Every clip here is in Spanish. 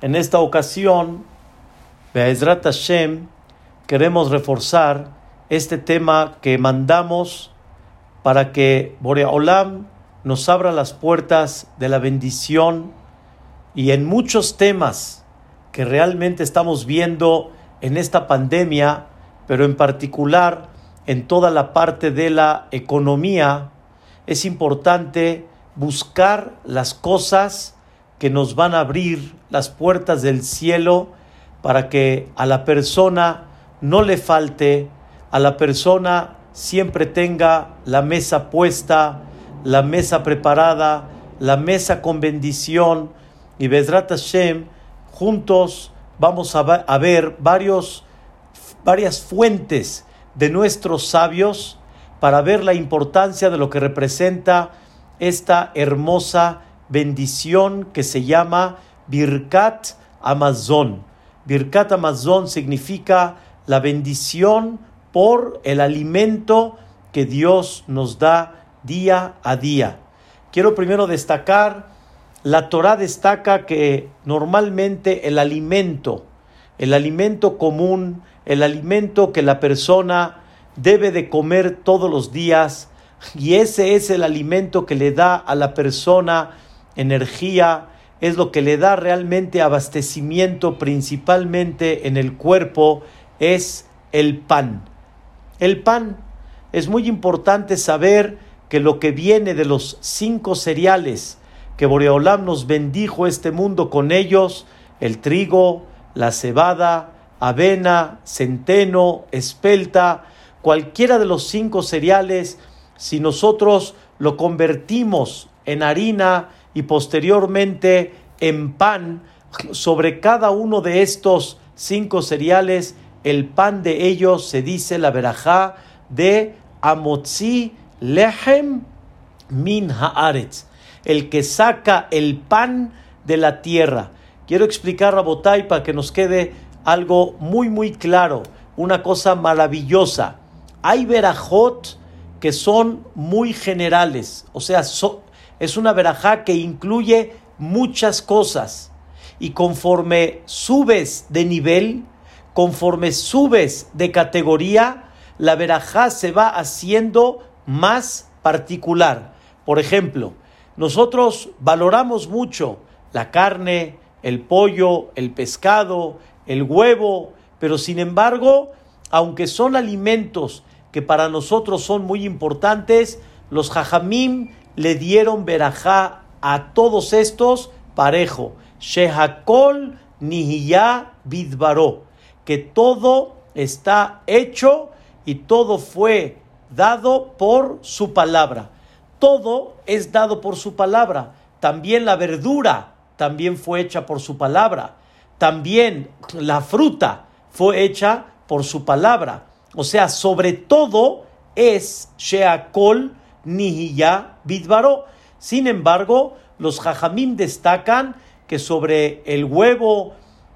En esta ocasión, Be'ezrat Hashem, queremos reforzar este tema que mandamos para que Boreolam nos abra las puertas de la bendición y en muchos temas que realmente estamos viendo en esta pandemia, pero en particular en toda la parte de la economía, es importante buscar las cosas que nos van a abrir las puertas del cielo para que a la persona no le falte, a la persona siempre tenga la mesa puesta, la mesa preparada, la mesa con bendición. Y Bezrat Hashem, juntos vamos a, ver varios, varias fuentes de nuestros sabios para ver la importancia de lo que representa esta hermosa bendición que se llama Birkat Amazon. Birkat Amazon significa la bendición por el alimento que Dios nos da día a día. Quiero primero destacar, la Torah destaca que normalmente el alimento, el alimento común, el alimento que la persona debe de comer todos los días, y ese es el alimento que le da a la persona energía, es lo que le da realmente abastecimiento principalmente en el cuerpo, es el pan. El pan es muy importante saber que lo que viene de los cinco cereales que Boreolam nos bendijo este mundo con ellos, el trigo, la cebada, avena, centeno, espelta, cualquiera de los cinco cereales, si nosotros lo convertimos en harina y posteriormente en pan, sobre cada uno de estos cinco cereales, el pan de ellos se dice la verajá de Amotzi Lehem Min Haaretz, el que saca el pan de la tierra. Quiero explicar a Botay para que nos quede algo muy, muy claro, una cosa maravillosa. Hay verajot que son muy generales, o sea, es una verajá que incluye muchas cosas. Y conforme subes de nivel, conforme subes de categoría, la verajá se va haciendo más particular. Por ejemplo, nosotros valoramos mucho la carne, el pollo, el pescado, el huevo, pero sin embargo, aunque son alimentos que para nosotros son muy importantes, los jajamim le dieron verajá a todos estos parejo. Shehakol nihiya bidbaró. Que todo está hecho y todo fue dado por su palabra. Todo es dado por su palabra. También la verdura también fue hecha por su palabra. También la fruta fue hecha por su palabra. O sea, sobre todo es Sheakol Nihiya Bidbaro. Sin embargo, los Jajamim destacan que sobre el huevo,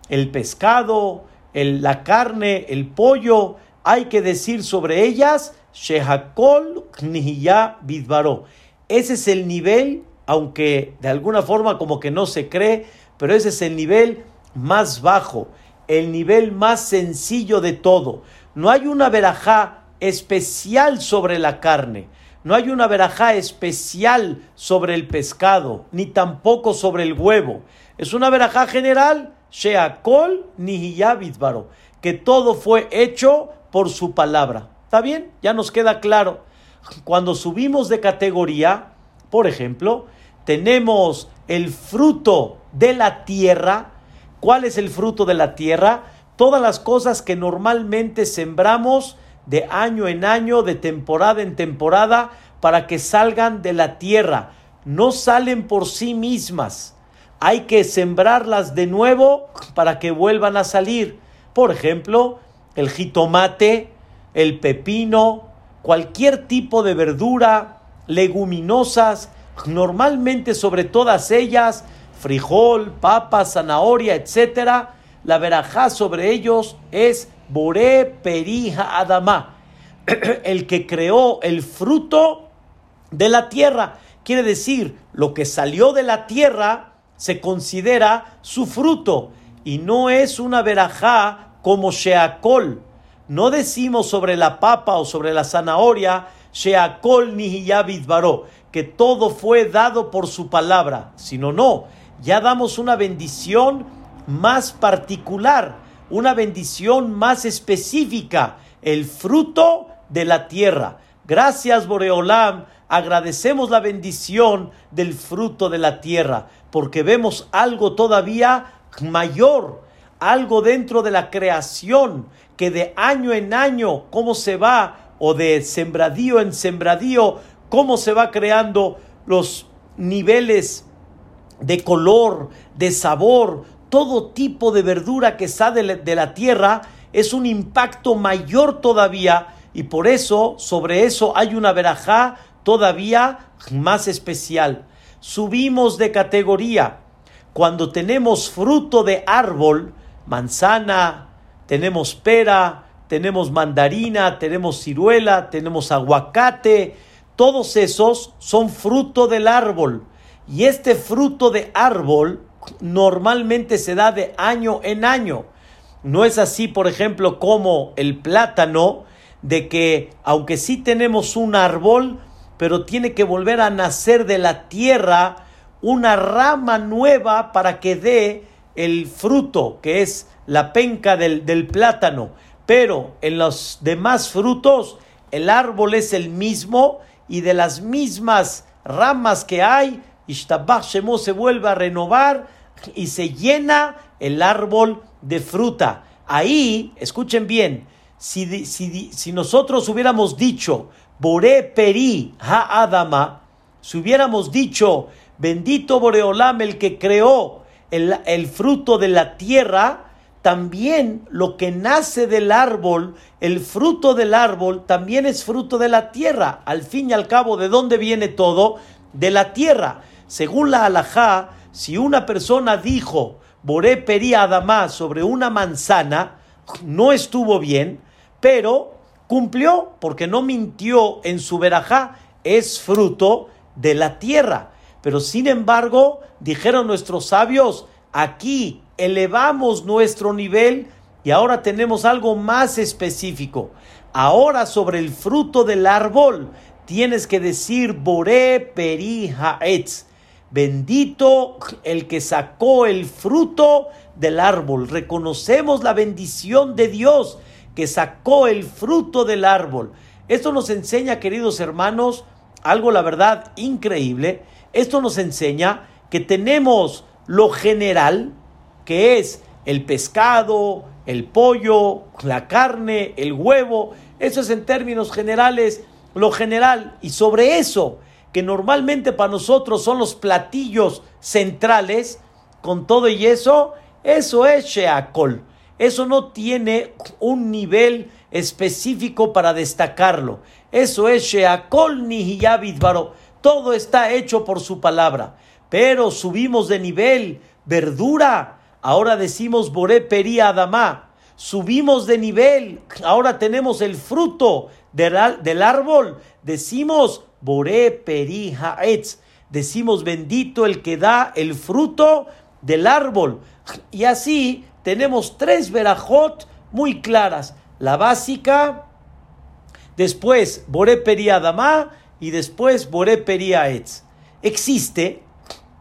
el pescado, la carne, el pollo, hay que decir sobre ellas Shehakol Nihiya Bidbaro. Ese es el nivel, aunque de alguna forma como que no se cree, pero ese es el nivel más bajo, el nivel más sencillo de todo. No hay una verajá especial sobre la carne. No hay una verajá especial sobre el pescado, ni tampoco sobre el huevo. Es una verajá general, Sheakol ni que todo fue hecho por su palabra. ¿Está bien? Ya nos queda claro. Cuando subimos de categoría, por ejemplo, tenemos el fruto de la tierra. ¿Cuál es el fruto de la tierra? todas las cosas que normalmente sembramos de año en año, de temporada en temporada, para que salgan de la tierra. No salen por sí mismas. Hay que sembrarlas de nuevo para que vuelvan a salir. Por ejemplo, el jitomate, el pepino, cualquier tipo de verdura, leguminosas, normalmente sobre todas ellas, frijol, papa, zanahoria, etcétera, la verajá sobre ellos es Boré Perija Adama, el que creó el fruto de la tierra. Quiere decir, lo que salió de la tierra se considera su fruto y no es una verajá como sheakol. No decimos sobre la papa o sobre la zanahoria sheakol ni baró que todo fue dado por su palabra, sino no, ya damos una bendición más particular, una bendición más específica, el fruto de la tierra. Gracias Boreolam, agradecemos la bendición del fruto de la tierra, porque vemos algo todavía mayor, algo dentro de la creación, que de año en año, cómo se va, o de sembradío en sembradío, cómo se va creando los niveles de color, de sabor, todo tipo de verdura que sale de la tierra, es un impacto mayor todavía y por eso sobre eso hay una verajá todavía más especial. Subimos de categoría. Cuando tenemos fruto de árbol, manzana, tenemos pera, tenemos mandarina, tenemos ciruela, tenemos aguacate, todos esos son fruto del árbol. Y este fruto de árbol normalmente se da de año en año. No es así, por ejemplo, como el plátano, de que aunque sí tenemos un árbol, pero tiene que volver a nacer de la tierra una rama nueva para que dé el fruto, que es la penca del, del plátano. Pero en los demás frutos, el árbol es el mismo y de las mismas ramas que hay, Ishtabach Shemo se vuelve a renovar y se llena el árbol de fruta. Ahí, escuchen bien, si, si, nosotros hubiéramos dicho, Bore Peri Ha Adama, si hubiéramos dicho, bendito Boreolam, el que creó el, el fruto de la tierra, también lo que nace del árbol, el fruto del árbol, también es fruto de la tierra. Al fin y al cabo, ¿de dónde viene todo? De la tierra. Según la halajá, si una persona dijo, Boré Peri Adamá sobre una manzana, no estuvo bien, pero cumplió porque no mintió en su verajá, es fruto de la tierra. Pero sin embargo, dijeron nuestros sabios, aquí elevamos nuestro nivel y ahora tenemos algo más específico. Ahora sobre el fruto del árbol tienes que decir Boré Peri Haetz. Bendito el que sacó el fruto del árbol. Reconocemos la bendición de Dios que sacó el fruto del árbol. Esto nos enseña, queridos hermanos, algo la verdad increíble. Esto nos enseña que tenemos lo general, que es el pescado, el pollo, la carne, el huevo. Eso es en términos generales lo general. Y sobre eso, que normalmente para nosotros son los platillos centrales, con todo y eso, eso es sheakol. Eso no tiene un nivel específico para destacarlo. Eso es sheakol ni baro. Todo está hecho por su palabra. Pero subimos de nivel, verdura, Ahora decimos Boré Peri Adamá. Subimos de nivel. Ahora tenemos el fruto del, árbol. Decimos Boré Peri Haetz. Decimos bendito el que da el fruto del árbol. Y así tenemos tres verajot muy claras. La básica, después Boré Peri Adamá y después Boré Peri. Existe,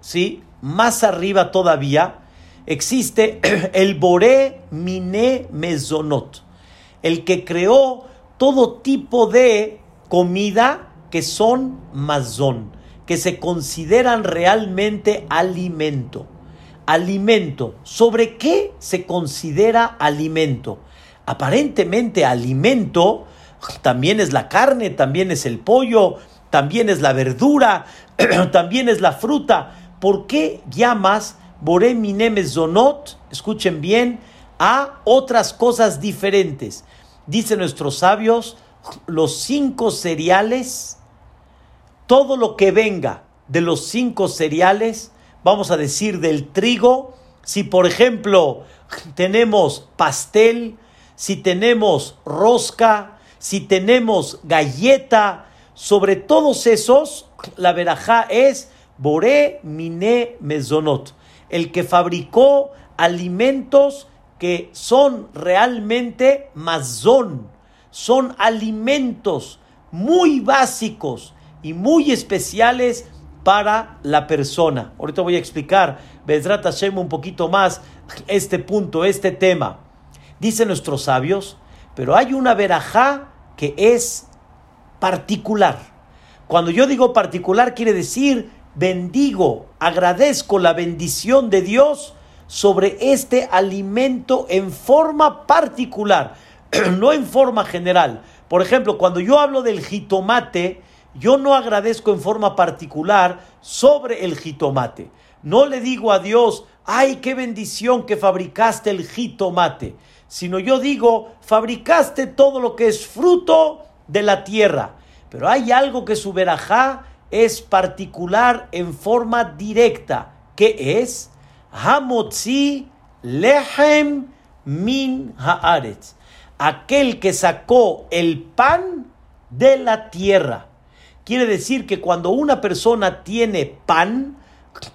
¿sí? Más arriba todavía existe el Boré Mine Mezonot, el que creó todo tipo de comida que son mazón, que se consideran realmente alimento. Alimento. ¿Sobre qué se considera alimento? Aparentemente alimento también es la carne, también es el pollo, también es la verdura, también es la fruta. ¿Por qué llamas Boré Zonot, escuchen bien, a otras cosas diferentes. Dicen nuestros sabios, los cinco cereales, todo lo que venga de los cinco cereales, vamos a decir del trigo, si por ejemplo tenemos pastel, si tenemos rosca, si tenemos galleta, sobre todos esos, la verajá es Boré Mine Mezonot. El que fabricó alimentos que son realmente mazón, son alimentos muy básicos y muy especiales para la persona. Ahorita voy a explicar, Bezrat Hashem, un poquito más este punto, este tema. Dicen nuestros sabios, pero hay una verajá que es particular. Cuando yo digo particular, quiere decir bendigo, agradezco la bendición de Dios sobre este alimento en forma particular, no en forma general. Por ejemplo, cuando yo hablo del jitomate, yo no agradezco en forma particular sobre el jitomate. No le digo a Dios, ay, qué bendición que fabricaste el jitomate, sino yo digo, fabricaste todo lo que es fruto de la tierra. Pero hay algo que su verajá es particular en forma directa, que es Hamotzi Lehem Min Haaretz, aquel que sacó el pan de la tierra. Quiere decir que cuando una persona tiene pan,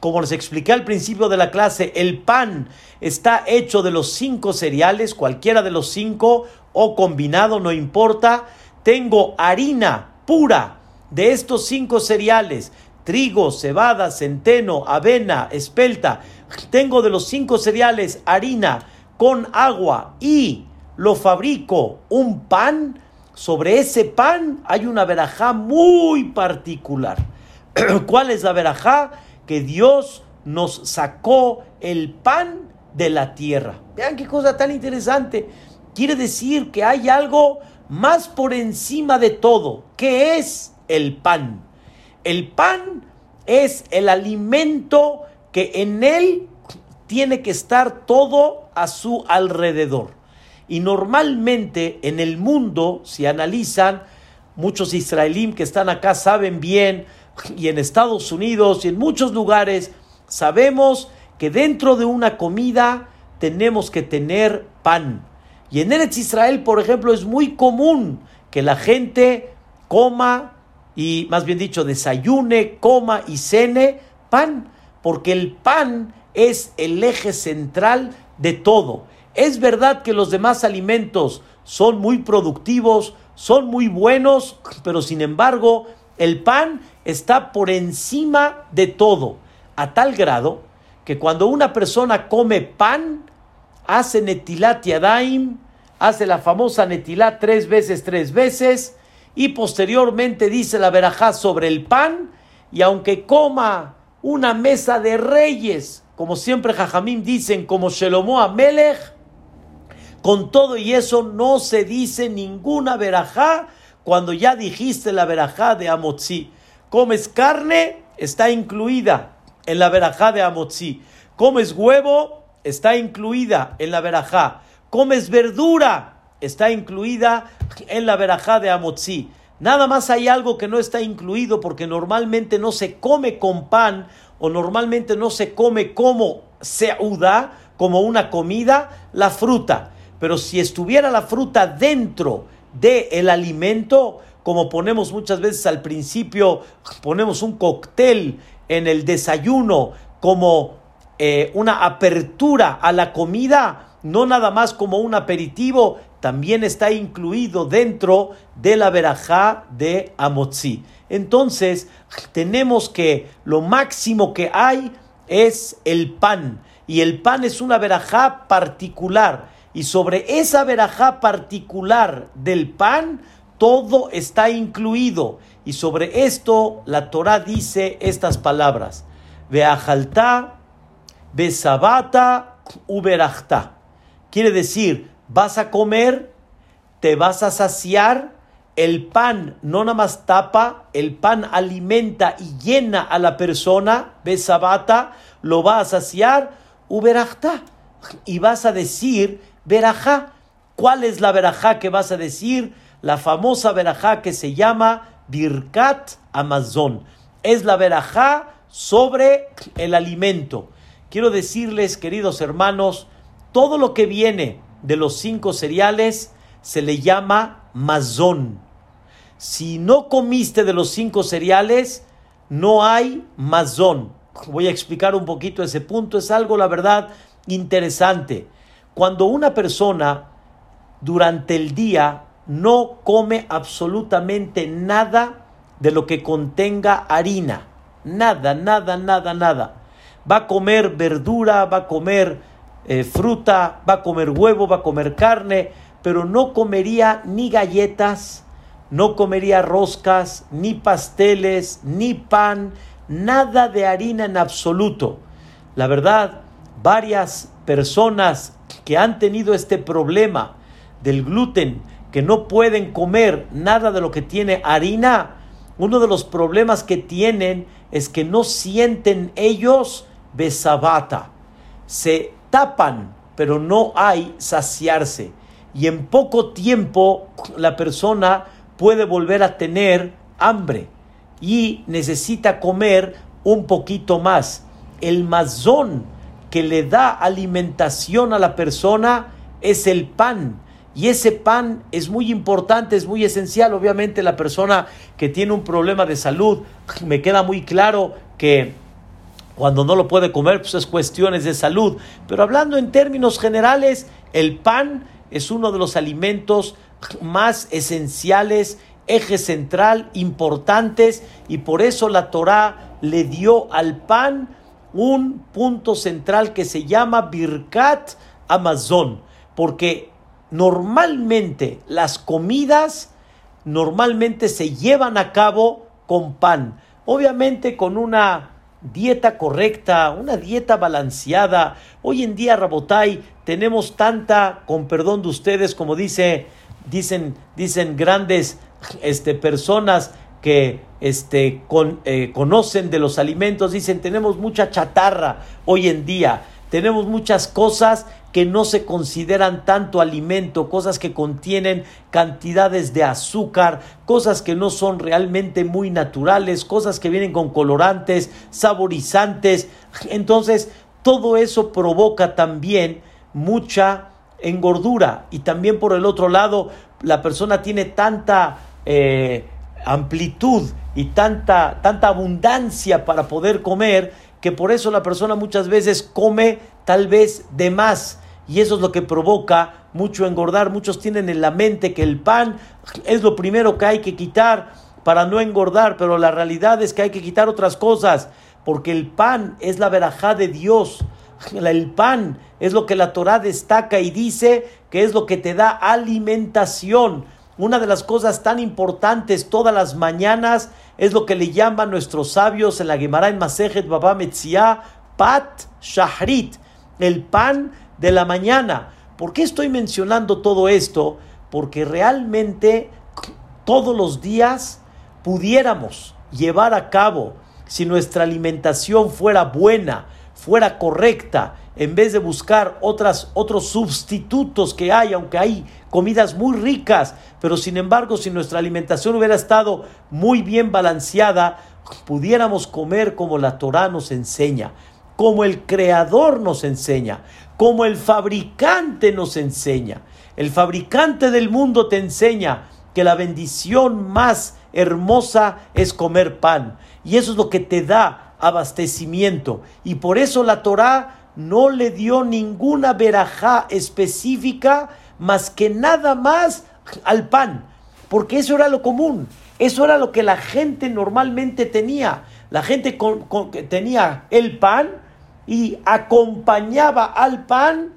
como les expliqué al principio de la clase, el pan está hecho de los cinco cereales, cualquiera de los cinco o combinado, no importa. Tengo harina pura de estos cinco cereales, trigo, cebada, centeno, avena, espelta. Tengo de los cinco cereales harina con agua y lo fabrico un pan sobre ese pan hay una verajá muy particular. ¿Cuál es la verajá? Que Dios nos sacó el pan de la tierra. Vean qué cosa tan interesante. Quiere decir que hay algo más por encima de todo. ¿Qué es el pan? El pan es el alimento que en él tiene que estar todo a su alrededor. Y normalmente en el mundo, si analizan, muchos israelíes que están acá saben bien, y en Estados Unidos y en muchos lugares, sabemos que dentro de una comida tenemos que tener pan. Y en Eretz Israel, por ejemplo, es muy común que la gente coma y, más bien dicho, desayune, coma y cene pan, porque el pan es el eje central de todo. Es verdad que los demás alimentos son muy productivos, son muy buenos, pero sin embargo el pan está por encima de todo, a tal grado que cuando una persona come pan, hace netilat yadaim, hace la famosa netilat tres veces, tres veces, y posteriormente dice la verajá sobre el pan, y aunque coma una mesa de reyes, como siempre Jajamim dicen, como Shelomo Amelech, con todo y eso no se dice ninguna verajá cuando ya dijiste la verajá de Amotzi. Comes carne, está incluida en la verajá de Amotzi. Comes huevo, está incluida en la verajá. Comes verdura, está incluida en la verajá de Amotzi. Nada más hay algo que no está incluido porque normalmente no se come con pan o normalmente no se come como seuda, como una comida, la fruta. Pero si estuviera la fruta dentro del el alimento, como ponemos muchas veces al principio, ponemos un cóctel en el desayuno como eh, una apertura a la comida, no nada más como un aperitivo, también está incluido dentro de la verajá de Amotzi. Entonces, tenemos que lo máximo que hay es el pan, y el pan es una verajá particular y sobre esa verajá particular del pan, todo está incluido. Y sobre esto la Torah dice estas palabras. Veajalta, besabata, uberachta. Quiere decir, vas a comer, te vas a saciar, el pan no nada más tapa, el pan alimenta y llena a la persona, besabata, lo va a saciar, uberachta. Y vas a decir, verajá. ¿Cuál es la verajá que vas a decir? La famosa verajá que se llama Birkat Amazon. Es la verajá sobre el alimento. Quiero decirles, queridos hermanos, todo lo que viene de los cinco cereales se le llama mazón. Si no comiste de los cinco cereales, no hay mazón. voy a explicar un poquito ese punto, es algo, la verdad, interesante. Cuando una persona durante el día no come absolutamente nada de lo que contenga harina, nada, nada, nada, nada. Va a comer verdura, va a comer eh, fruta, va a comer huevo, va a comer carne, pero no comería ni galletas, no comería roscas, ni pasteles, ni pan, nada de harina en absoluto. La verdad, varias personas que han tenido este problema del gluten, que no pueden comer nada de lo que tiene harina, uno de los problemas que tienen es que no sienten ellos besabata. Se tapan, pero no hay saciarse. Y en poco tiempo la persona puede volver a tener hambre y necesita comer un poquito más. El mazón que le da alimentación a la persona es el pan. Y ese pan es muy importante, es muy esencial. Obviamente la persona que tiene un problema de salud, me queda muy claro que cuando no lo puede comer, pues es cuestiones de salud. Pero hablando en términos generales, el pan es uno de los alimentos más esenciales eje central importantes y por eso la Torá le dio al pan un punto central que se llama Birkat Amazon, porque normalmente las comidas normalmente se llevan a cabo con pan, obviamente con una dieta correcta, una dieta balanceada. Hoy en día, Rabotai, tenemos tanta, con perdón de ustedes, como dice, dicen, dicen grandes este, personas que este, eh, conocen de los alimentos, dicen, tenemos mucha chatarra hoy en día, tenemos muchas cosas que no se consideran tanto alimento, cosas que contienen cantidades de azúcar, cosas que no son realmente muy naturales, cosas que vienen con colorantes, saborizantes. Entonces, todo eso provoca también mucha engordura y también por el otro lado, la persona tiene tanta eh, amplitud y tanta, tanta abundancia para poder comer, que por eso la persona muchas veces come tal vez de más. Y eso es lo que provoca mucho engordar. Muchos tienen en la mente que el pan es lo primero que hay que quitar para no engordar, pero la realidad es que hay que quitar otras cosas, porque el pan es la verajá de Dios. El pan es lo que la Torah destaca y dice que es lo que te da alimentación. Una de las cosas tan importantes todas las mañanas es lo que le llaman nuestros sabios en la Gemara en Masejet Baba Pat Shahrit, el pan de la mañana. ¿Por qué estoy mencionando todo esto? Porque realmente todos los días pudiéramos llevar a cabo, si nuestra alimentación fuera buena, fuera correcta, en vez de buscar otras, otros sustitutos que hay, aunque hay comidas muy ricas, pero sin embargo, si nuestra alimentación hubiera estado muy bien balanceada, pudiéramos comer como la Torah nos enseña, como el Creador nos enseña, como el fabricante nos enseña. El fabricante del mundo te enseña que la bendición más hermosa es comer pan. Y eso es lo que te da abastecimiento. Y por eso la Torah no le dio ninguna verajá específica más que nada más al pan, porque eso era lo común, eso era lo que la gente normalmente tenía. La gente tenía el pan y acompañaba al pan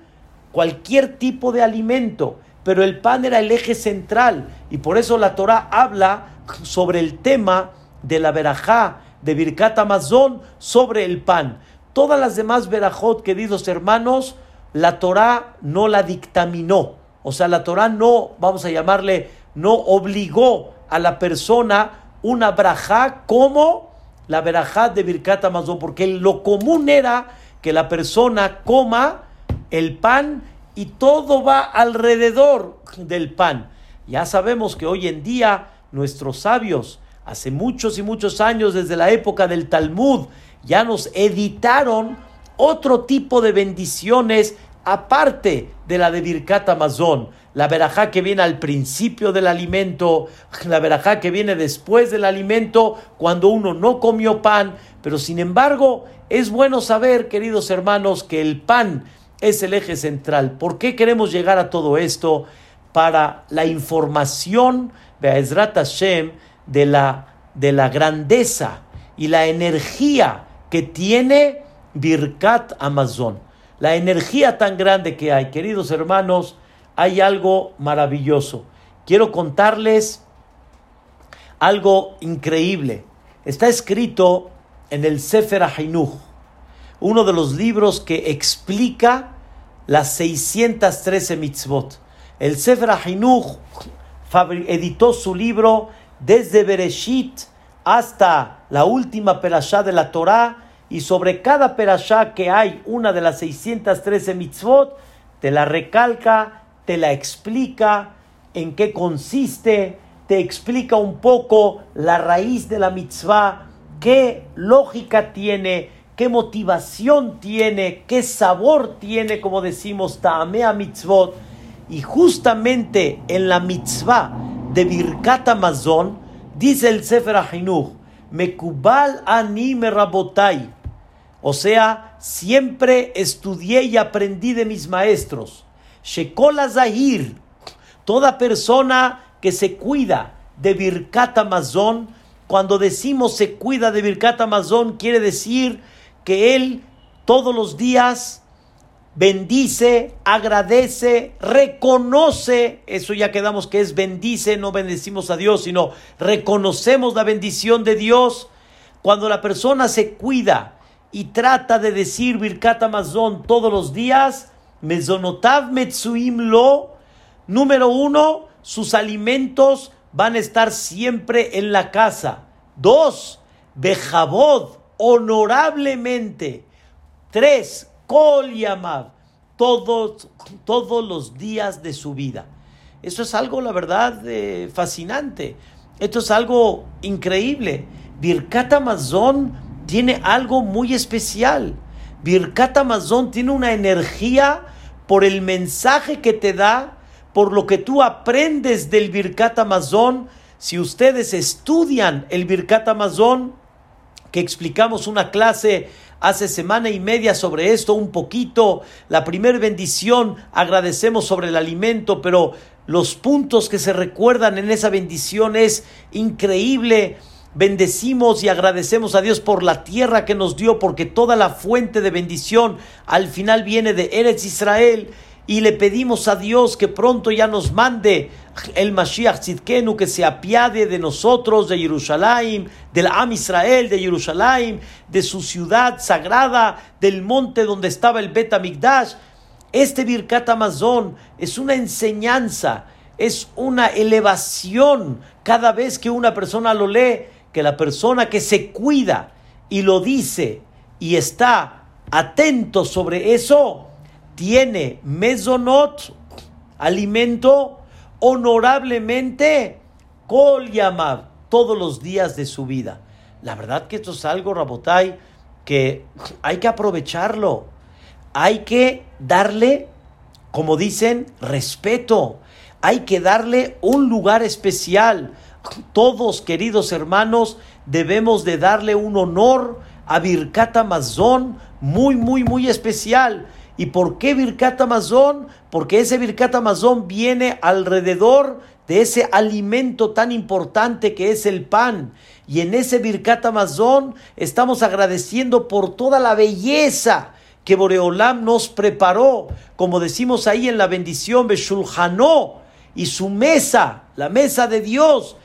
cualquier tipo de alimento, pero el pan era el eje central y por eso la Torah habla sobre el tema de la verajá de Birkat Amazon sobre el pan. Todas las demás verajot, queridos hermanos, la Torah no la dictaminó. O sea, la Torah no, vamos a llamarle, no obligó a la persona una brajá como la verajá de Birkat Amazon, porque lo común era que la persona coma el pan y todo va alrededor del pan. Ya sabemos que hoy en día nuestros sabios, hace muchos y muchos años, desde la época del Talmud, ya nos editaron otro tipo de bendiciones aparte de la de Birkat Amazon. La verajá que viene al principio del alimento, la verajá que viene después del alimento, cuando uno no comió pan. Pero sin embargo, es bueno saber, queridos hermanos, que el pan es el eje central. ¿Por qué queremos llegar a todo esto? Para la información de Hashem de la, de la grandeza y la energía que tiene Birkat Amazon. La energía tan grande que hay. Queridos hermanos, hay algo maravilloso. Quiero contarles algo increíble. Está escrito en el Sefer Hainuch, uno de los libros que explica las 613 mitzvot. El Sefer Hainuch editó su libro desde Bereshit hasta la última perashá de la Torá y sobre cada perashá que hay una de las 613 mitzvot, te la recalca, te la explica en qué consiste, te explica un poco la raíz de la mitzvah, qué lógica tiene, qué motivación tiene, qué sabor tiene, como decimos, Ta'amea mitzvot. Y justamente en la mitzvah de Birkat Amazon, dice el Sefer Ahinuch, Mekubal ani rabotai. O sea, siempre estudié y aprendí de mis maestros. Shekol Zahir, toda persona que se cuida de Birkat Amazon, cuando decimos se cuida de Birkat Amazon, quiere decir que él todos los días bendice, agradece, reconoce, eso ya quedamos que es bendice, no bendecimos a Dios, sino reconocemos la bendición de Dios. Cuando la persona se cuida y trata de decir Birkat Amazon todos los días, Mezonotav Metsuim Lo, número uno, sus alimentos van a estar siempre en la casa. Dos, Bejabod, honorablemente. Tres, Kol Yamav, todos, todos los días de su vida. Eso es algo, la verdad, eh, fascinante. Esto es algo increíble. Birkat Amazon tiene algo muy especial. Birkat Amazon tiene una energía por el mensaje que te da, por lo que tú aprendes del Birkat Amazon. Si ustedes estudian el Birkat Amazon, que explicamos una clase hace semana y media sobre esto, un poquito. La primera bendición, agradecemos sobre el alimento, pero los puntos que se recuerdan en esa bendición es increíble. Bendecimos y agradecemos a Dios por la tierra que nos dio, porque toda la fuente de bendición al final viene de Eretz Israel y le pedimos a Dios que pronto ya nos mande el Mashiach Tzidkenu, que se apiade de nosotros, de Jerusalén, del Am Israel, de Jerusalén, de su ciudad sagrada, del monte donde estaba el Bet Amigdash. Este Birkat Amazon es una enseñanza, es una elevación cada vez que una persona lo lee, que la persona que se cuida y lo dice y está atento sobre eso, tiene mesonot, alimento, honorablemente, kol yamav, todos los días de su vida. La verdad que esto es algo, Rabotai, que hay que aprovecharlo. Hay que darle, como dicen, respeto. Hay que darle un lugar especial. Todos, queridos hermanos, debemos de darle un honor a Birkat Amazon muy, muy, muy especial. ¿Y por qué Birkat Amazon? Porque ese Birkat Amazon viene alrededor de ese alimento tan importante que es el pan. Y en ese Birkat Amazon estamos agradeciendo por toda la belleza que Boreolam nos preparó, como decimos ahí en la bendición Beshulhanó, y su mesa, la mesa de Dios,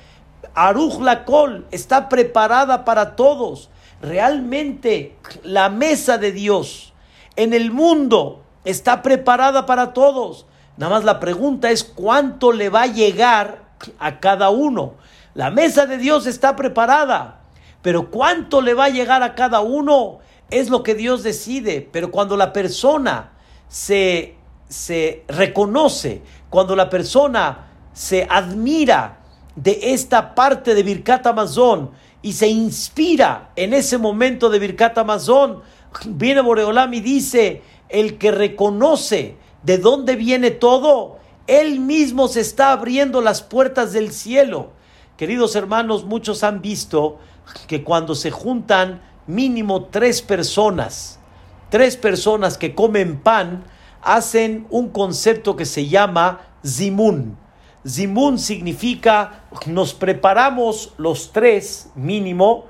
Aruch Lakol, está preparada para todos. Realmente la mesa de Dios en el mundo está preparada para todos. Nada más la pregunta es cuánto le va a llegar a cada uno. La mesa de Dios está preparada, pero cuánto le va a llegar a cada uno es lo que Dios decide. Pero cuando la persona se, se reconoce, cuando la persona se admira de esta parte de Birkat Amazon y se inspira en ese momento de Birkat Amazon, viene Boreolam y dice el que reconoce de dónde viene todo, él mismo se está abriendo las puertas del cielo. Queridos hermanos, muchos han visto que cuando se juntan mínimo tres personas, tres personas que comen pan, hacen un concepto que se llama zimun. Zimun significa nos preparamos los tres mínimo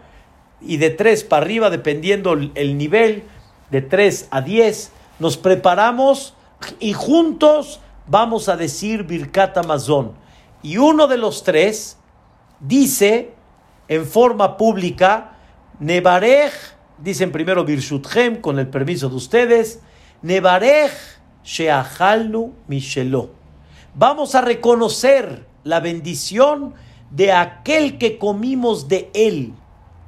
y de tres para arriba, dependiendo el nivel, de tres a diez, nos preparamos y juntos vamos a decir Birkat Amazon. Y uno de los tres dice en forma pública, Nebarej, dicen primero Birshuthem, con el permiso de ustedes, Nebarej Sheachalnu Mishelo. Vamos a reconocer la bendición de aquel que comimos de él.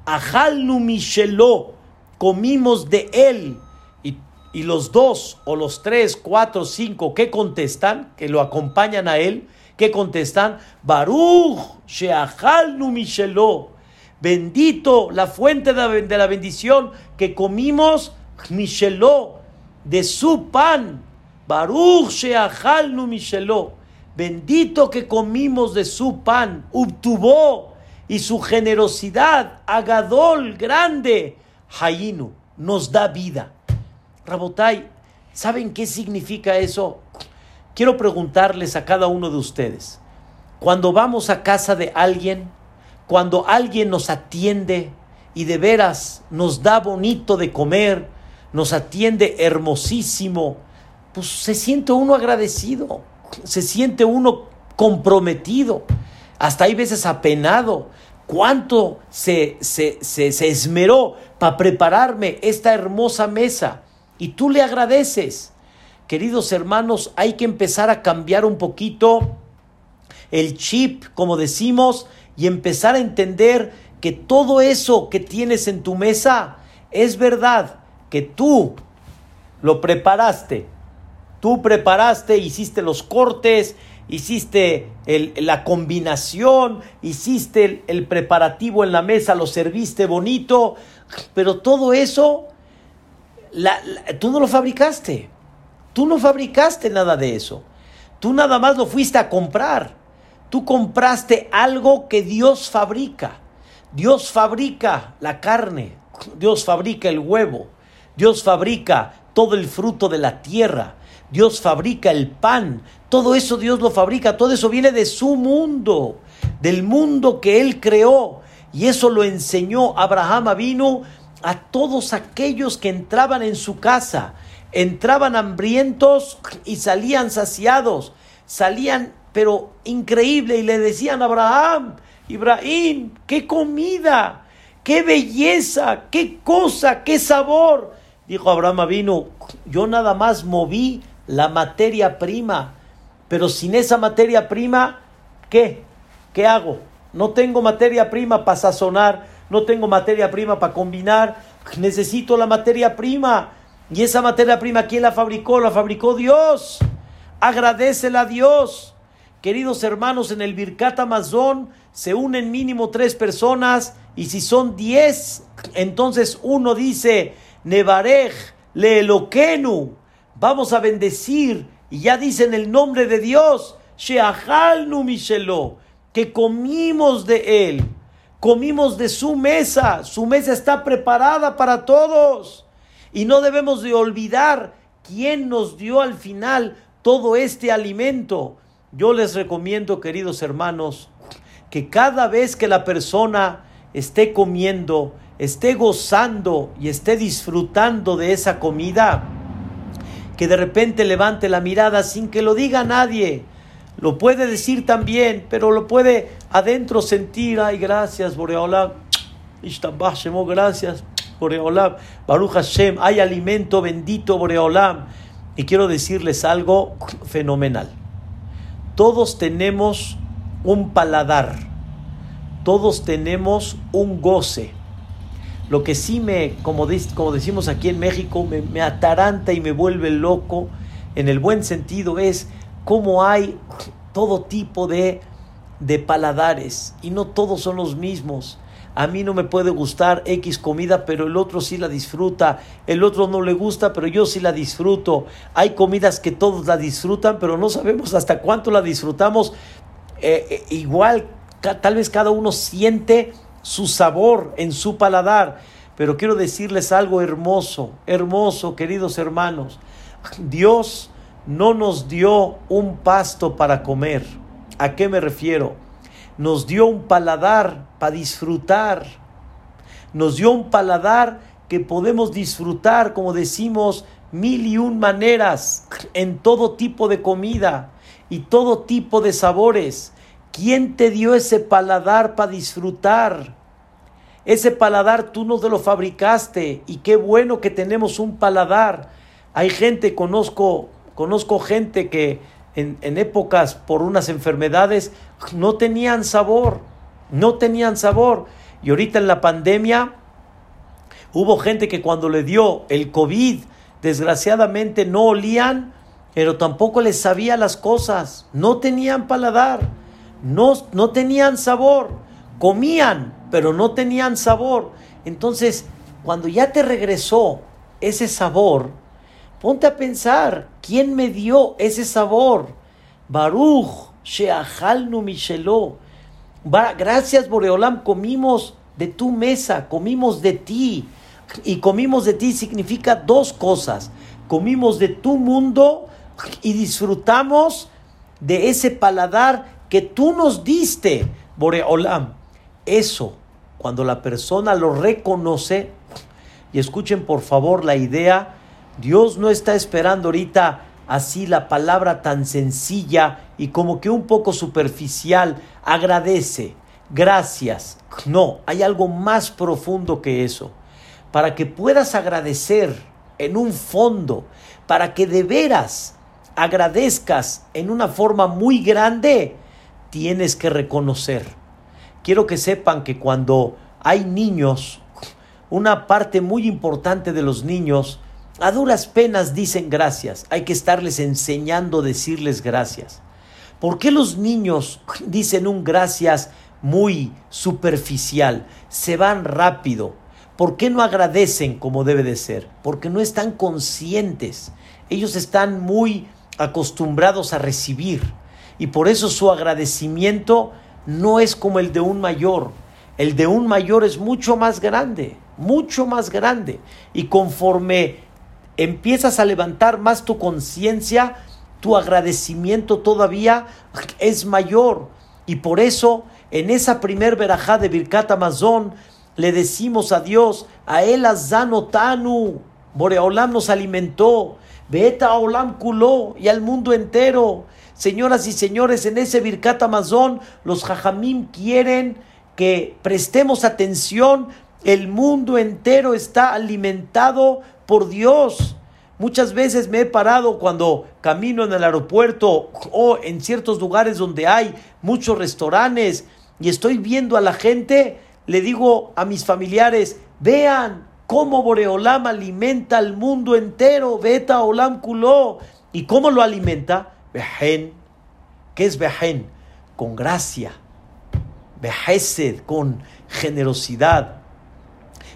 Ajalnu Mishelo, comimos de él. Y, y, los dos, o los tres, cuatro, cinco, ¿qué contestan? Que lo acompañan a él. ¿Qué contestan? Baruch Sheachalnu Mishelo. Bendito la fuente de la bendición que comimos Mishelo, de su pan. Baruch Sheachalnu Mishelo. Bendito que comimos de su pan. Ubtubó y su generosidad, Agadol, grande, Hayinu, nos da vida. Rabotai, ¿saben qué significa eso? Quiero preguntarles a cada uno de ustedes, cuando vamos a casa de alguien, cuando alguien nos atiende y de veras nos da bonito de comer, nos atiende hermosísimo, pues se siente uno agradecido, se siente uno comprometido, hasta hay veces apenado. ¿Cuánto se, se, se esmeró para prepararme esta hermosa mesa? Y tú le agradeces. Queridos hermanos, hay que empezar a cambiar un poquito el chip, como decimos, y empezar a entender que todo eso que tienes en tu mesa es verdad, que tú lo preparaste, tú preparaste, hiciste los cortes, hiciste la combinación, hiciste el, el, preparativo en la mesa, lo serviste bonito, pero todo eso la, tú no lo fabricaste, tú no fabricaste nada de eso, tú nada más lo fuiste a comprar. Tú compraste algo que Dios fabrica. Dios fabrica la carne, Dios fabrica el huevo, Dios fabrica todo el fruto de la tierra, Dios fabrica el pan, todo eso Dios lo fabrica, todo eso viene de su mundo, del mundo que Él creó. Y eso lo enseñó Abraham vino a todos aquellos que entraban en su casa. Entraban hambrientos y salían saciados, salían pero increíble, y le decían a Abraham, Ibrahim, qué comida, qué belleza, qué cosa, qué sabor. Dijo Abraham vino, yo nada más moví la materia prima, pero sin esa materia prima, ¿qué? ¿Qué hago? No tengo materia prima para sazonar, no tengo materia prima para combinar, necesito la materia prima. Y esa materia prima, ¿quién la fabricó? La fabricó Dios. Agradecela a Dios. Queridos hermanos, en el Birkat Amazon se unen mínimo tres personas y si son diez, entonces uno dice, Nevarej, Leelokenu, vamos a bendecir y ya dicen el nombre de Dios, Sheahalnu Mishelo, que comimos de él, comimos de su mesa, su mesa está preparada para todos y no debemos de olvidar quién nos dio al final todo este alimento. Yo les recomiendo, queridos hermanos, que cada vez que la persona esté comiendo, esté gozando y esté disfrutando de esa comida, que de repente levante la mirada sin que lo diga nadie. Lo puede decir también, pero lo puede adentro sentir. Ay, gracias, Boreolam. Gracias, Boreolam. Baruch Hashem. Hay alimento bendito, Boreolam. Y quiero decirles algo fenomenal. Todos tenemos un paladar, todos tenemos un goce. Lo que sí me, como, como decimos aquí en México, me, ataranta y me vuelve loco, en el buen sentido, es cómo hay todo tipo de, de paladares y no todos son los mismos. a mí no me puede gustar X comida, pero el otro sí la disfruta, el otro no le gusta, pero yo sí la disfruto. Hay comidas que todos la disfrutan, pero no sabemos hasta cuánto la disfrutamos. Eh, eh, igual, tal vez cada uno siente su sabor en su paladar, pero quiero decirles algo hermoso, hermoso, queridos hermanos. Dios no nos dio un pasto para comer. ¿A qué me refiero? Nos dio un paladar para disfrutar. Nos dio un paladar que podemos disfrutar, como decimos, mil y un maneras en todo tipo de comida y todo tipo de sabores. ¿Quién te dio ese paladar para disfrutar? Ese paladar tú no te lo fabricaste y qué bueno que tenemos un paladar. Hay gente, conozco, conozco gente que en, en épocas por unas enfermedades no tenían sabor, no tenían sabor. Y ahorita en la pandemia hubo gente que cuando le dio el COVID, desgraciadamente no olían, pero tampoco les sabía las cosas, no tenían paladar, no, no tenían sabor, comían, pero no tenían sabor. Entonces, cuando ya te regresó ese sabor, ponte a pensar, ¿quién me dio ese sabor? Baruch, Sheahalnu Micheló. Gracias, Boreolam, comimos de tu mesa, comimos de ti. Y comimos de ti significa dos cosas. Comimos de tu mundo y disfrutamos de ese paladar que tú nos diste, Boreolam. Eso, cuando la persona lo reconoce, y escuchen por favor la idea, Dios no está esperando ahorita así la palabra tan sencilla y como que un poco superficial, agradece, gracias. No, hay algo más profundo que eso. Para que puedas agradecer en un fondo, para que de veras agradezcas en una forma muy grande, tienes que reconocer. Quiero que sepan que cuando hay niños, una parte muy importante de los niños a duras penas dicen gracias. Hay que estarles enseñando a decirles gracias. ¿Por qué los niños dicen un gracias muy superficial? Se van rápido. ¿Por qué no agradecen como debe de ser? Porque no están conscientes. Ellos están muy acostumbrados a recibir. Y por eso su agradecimiento no es como el de un mayor. El de un mayor es mucho más grande, mucho más grande. Y conforme empiezas a levantar más tu conciencia, tu agradecimiento todavía es mayor. Y por eso, en esa primer verajá de Birkat Amazon, le decimos a Dios, a él azano tanu, Boreolam nos alimentó, Beta Olam culó y al mundo entero. Señoras y señores, en ese Birkat Amazon, los Jajamim quieren que prestemos atención. El mundo entero está alimentado por Dios. Muchas veces me he parado cuando camino en el aeropuerto o en ciertos lugares donde hay muchos restaurantes y estoy viendo a la gente, le digo a mis familiares, vean cómo Boreolam alimenta al mundo entero, Beta Olam Kuló. ¿Y cómo lo alimenta? Bejen. ¿Qué es Bejen? Con gracia. Behesed, con generosidad.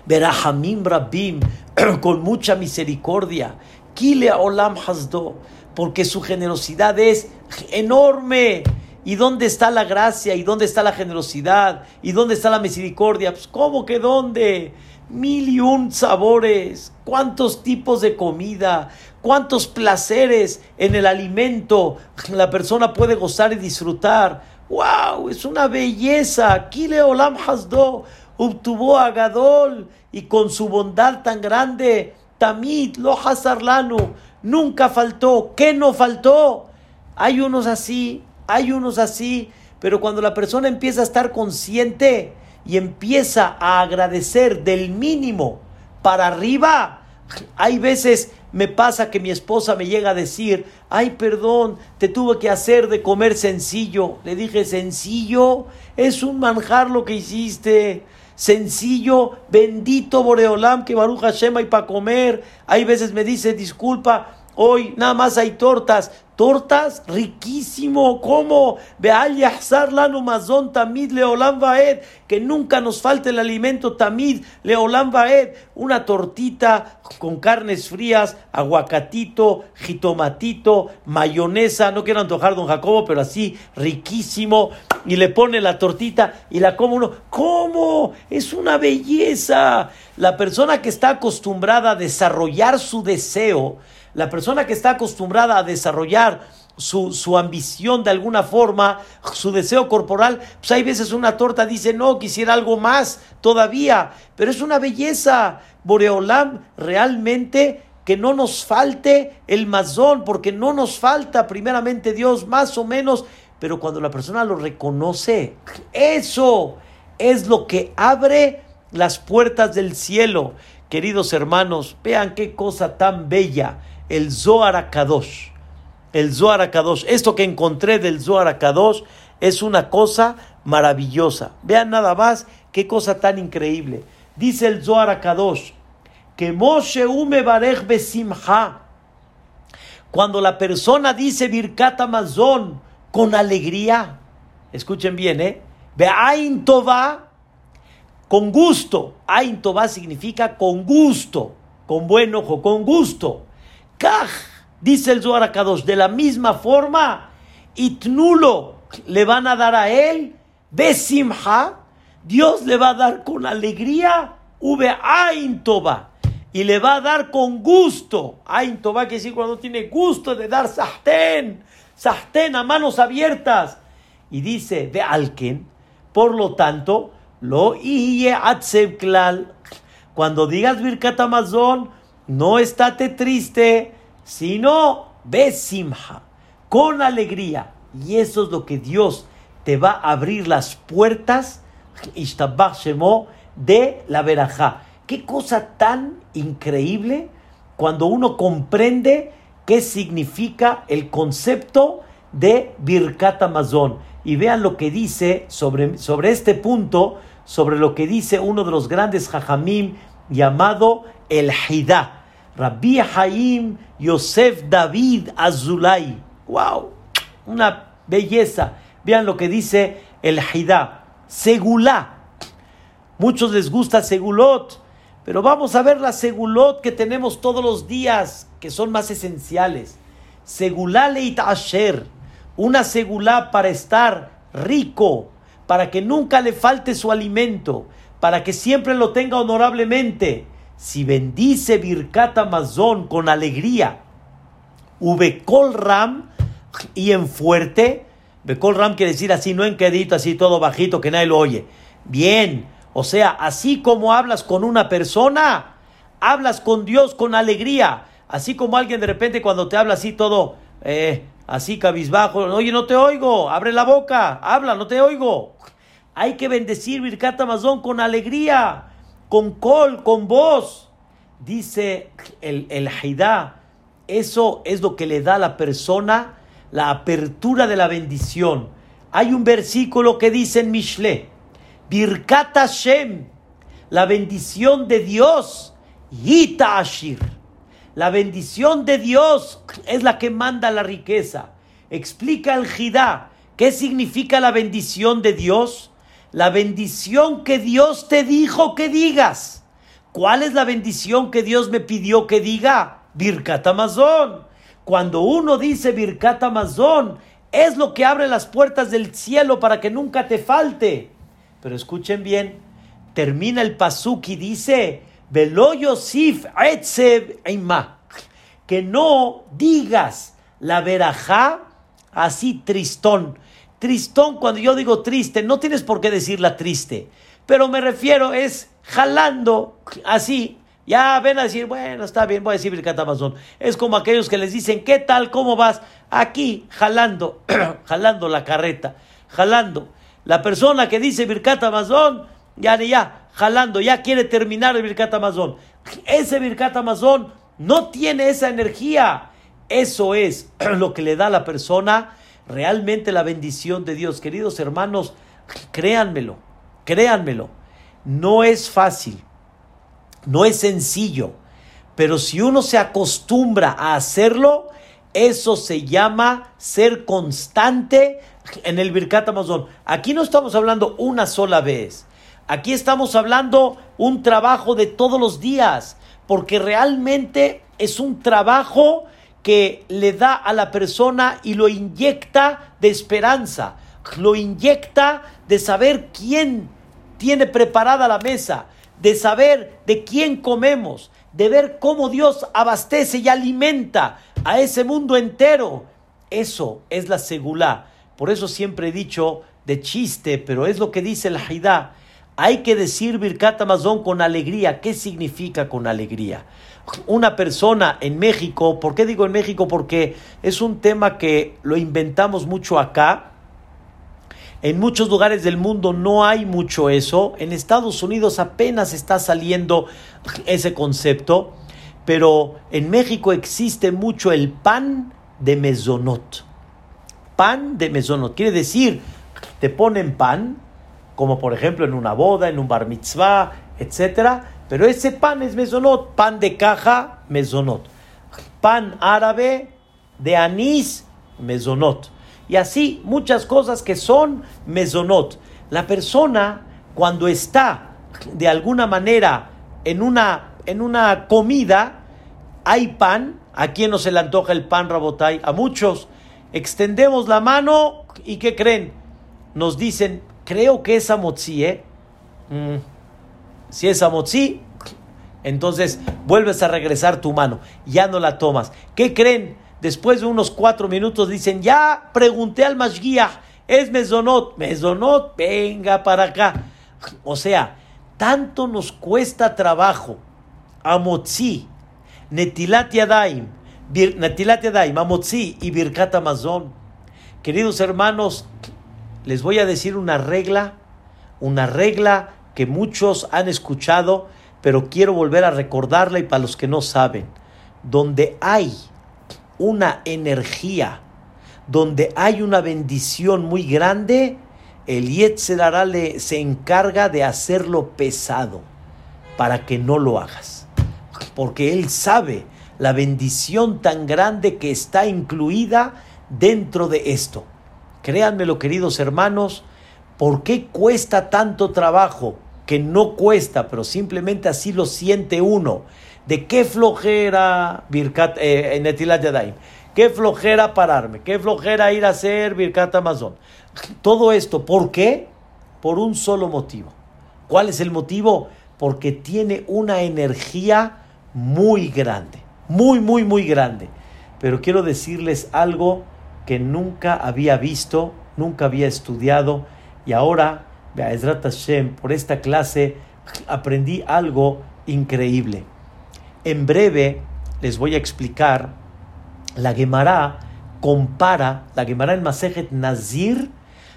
Berahamim Rabim, con mucha misericordia. Kile Olam Hasdo, porque su generosidad es enorme. ¿Y dónde está la gracia? ¿Y dónde está la generosidad? ¿Y dónde está la misericordia? Pues, ¿cómo que dónde? Mil y un sabores, cuántos tipos de comida, cuántos placeres en el alimento la persona puede gozar y disfrutar. ¡Wow! Es una belleza. Kile Olam Hasdo obtuvo a Gadol y con su bondad tan grande, Tamid, lo Hazarlanu, nunca faltó. ¿Qué no faltó? Hay unos así, hay unos así, pero cuando la persona empieza a estar consciente y empieza a agradecer del mínimo para arriba, hay veces me pasa que mi esposa me llega a decir, ay, perdón, te tuve que hacer de comer sencillo. Le dije, sencillo, es un manjar lo que hiciste sencillo, bendito Boreolam, que Baruch Hashem hay para comer. Hay veces me dice, disculpa, Hoy nada más hay tortas. Tortas, riquísimo. ¿Cómo? lano mazón tamid leolam vaed. Que nunca nos falte el alimento tamid leolam vaed. Una tortita con carnes frías, aguacatito, jitomatito, mayonesa. No quiero antojar don Jacobo, pero así riquísimo. Y le pone la tortita y la come uno. ¿Cómo? Es una belleza. La persona que está acostumbrada a desarrollar su deseo la persona que está acostumbrada a desarrollar su, ambición de alguna forma, su deseo corporal, pues hay veces una torta dice, no, quisiera algo más todavía, pero es una belleza, Boreolam, realmente que no nos falte el mazón, porque no nos falta primeramente Dios, más o menos, pero cuando la persona lo reconoce, eso es lo que abre las puertas del cielo. Queridos hermanos, vean qué cosa tan bella el Zohar. El Zohar. Esto que encontré del Zohar es una cosa maravillosa. Vean nada más qué cosa tan increíble. Dice el Zohar Kadosh que Moshe Besimha. Cuando la persona dice Birkat con alegría, escuchen bien, ¿eh? Be'ain Tova, con gusto. Ain significa con gusto, con buen ojo, con gusto. Dice el Zohar de la misma forma, Itnulo le van a dar a él, Besimha, Dios le va a dar con alegría, Ain y le va a dar con gusto. Ain Toba que decir cuando tiene gusto de dar sahten, sahten a manos abiertas. Y dice de Alken, por lo tanto, lo iye klal. Cuando digas Birkat Amazon, no estate triste, sino besimha, con alegría. Y eso es lo que Dios te va a abrir las puertas, de la verajá. Qué cosa tan increíble cuando uno comprende qué significa el concepto de Birkat Amazon. Y vean lo que dice sobre, sobre este punto, sobre lo que dice uno de los grandes jajamim llamado el Hidá. Rabbi Haim Yosef David Azulay. ¡Wow! Una belleza. Vean lo que dice el Hidá. Segulá. Muchos les gusta Segulot, pero vamos a ver la Segulot que tenemos todos los días, que son más esenciales. Segulá Leit Asher. Una Segulá para estar rico, para que nunca le falte su alimento, para que siempre lo tenga honorablemente si bendice Birkat Amazon con alegría, Ubekol Ram y en fuerte, Bekol Ram quiere decir así, no en quedito, así todo bajito, que nadie lo oye. Bien, o sea, así como hablas con una persona, hablas con Dios con alegría. Así como alguien de repente cuando te habla así todo, eh, así cabizbajo, oye, no te oigo, abre la boca, habla, no te oigo. Hay que bendecir Birkat Amazon con alegría con col, con voz. Dice el, el eso es lo que le da a la persona la apertura de la bendición. Hay un versículo que dice en Mishle, Birkat Hashem, la bendición de Dios, Yita Ashir. La bendición de Dios es la que manda la riqueza. Explica el Jidá, ¿qué significa la bendición de Dios? La bendición que Dios te dijo que digas. ¿Cuál es la bendición que Dios me pidió que diga? Birkat Amazon. Cuando uno dice Birkat Amazon, es lo que abre las puertas del cielo para que nunca te falte. Pero escuchen bien, termina el pasuk y dice, Velo Yosif que no digas la verajá así tristón. Tristón, cuando yo digo triste, no tienes por qué decirla triste, pero me refiero es jalando así. Ya ven a decir, bueno, está bien, voy a decir Birkat Amazon. Es como aquellos que les dicen, ¿qué tal? ¿Cómo vas? Aquí, jalando, jalando la carreta, jalando. La persona que dice Birkat Amazon, ya, ya, jalando, ya quiere terminar el Birkat Amazon. Ese Birkat Amazon no tiene esa energía. Eso es lo que le da a la persona realmente la bendición de Dios. Queridos hermanos, créanmelo, créanmelo. No es fácil, no es sencillo Pero si uno se acostumbra a hacerlo, eso se llama ser constante en el Birkat Amazon. Aquí no estamos hablando una sola vez. Aquí estamos hablando un trabajo de todos los días, porque realmente es un trabajo que le da a la persona y lo inyecta de esperanza, lo inyecta de saber quién tiene preparada la mesa, de saber de quién comemos, de ver cómo Dios abastece y alimenta a ese mundo entero. Eso es la segulá. Por eso siempre he dicho de chiste, pero es lo que dice el Haidá. Hay que decir Birkat Amazon con alegría. ¿Qué significa con alegría? Una persona en México, ¿por qué digo en México? Porque es un tema que lo inventamos mucho acá. En muchos lugares del mundo no hay mucho eso. En Estados Unidos apenas está saliendo ese concepto. Pero en México existe mucho el pan de mesonot pan de mesonot. Quiere decir, te ponen pan, como por ejemplo en una boda, en un bar mitzvah, etc. Pero ese pan es mesonot, pan de caja, mesonot. Pan árabe de anís, mesonot. Y así muchas cosas que son mesonot. La persona cuando está de alguna manera en una, en una comida, hay pan. ¿A quién no se le antoja el pan, Rabotay? A muchos extendemos la mano y ¿qué creen? Nos dicen, creo que es amotzi, ¿eh? Mm. Si es amotzi, entonces vuelves a regresar tu mano, ya no la tomas. ¿Qué creen? Después de unos cuatro minutos dicen, ya pregunté al Mashgiach, es mesonot, mesonot, venga para acá. O sea, tanto nos cuesta trabajo amotzi, netilat yadaim, Mamotzi y Birkat Amazon. Queridos hermanos, les voy a decir una regla, una regla que muchos han escuchado, pero quiero volver a recordarla y para los que no saben, donde hay una energía, donde hay una bendición muy grande, el Yetzerara se encarga de hacerlo pesado para que no lo hagas. Porque él sabe la bendición tan grande que está incluida dentro de esto. Créanmelo, queridos hermanos, ¿por qué cuesta tanto trabajo? Que no cuesta, pero simplemente así lo siente uno. ¿De qué flojera Birkat, eh, Netilat Yadayim? ¿Qué flojera pararme? ¿Qué flojera ir a hacer Birkat Amazon? Todo esto, ¿por qué? Por un solo motivo. ¿Cuál es el motivo? Porque tiene una energía muy grande muy, muy, muy grande. Pero quiero decirles algo que nunca había visto, nunca había estudiado y ahora, Be'ezrat Hashem, por esta clase aprendí algo increíble. En breve les voy a explicar, la Gemara compara, la Gemara en Masejet Nazir,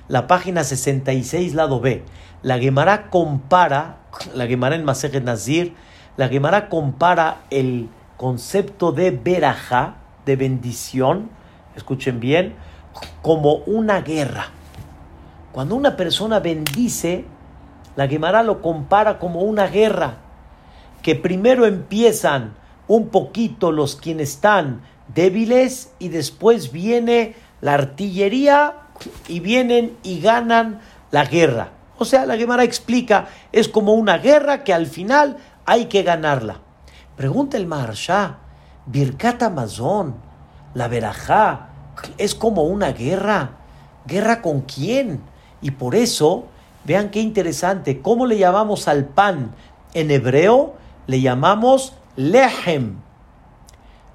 la página 66, lado B. La Gemara compara, la Gemara en Masejet Nazir, la Gemara compara el concepto de veraja, de bendición, escuchen bien, como una guerra. Cuando una persona bendice, la Gemara lo compara como una guerra, que primero empiezan un poquito los quienes están débiles y después viene la artillería y vienen y ganan la guerra. O sea, la Gemara explica, es como una guerra que al final hay que ganarla. Pregunta el Maharsha, Birkat Amazon, la verajá, es como una guerra. ¿Guerra con quién? Y por eso, vean qué interesante, ¿cómo le llamamos al pan? En hebreo le llamamos lehem.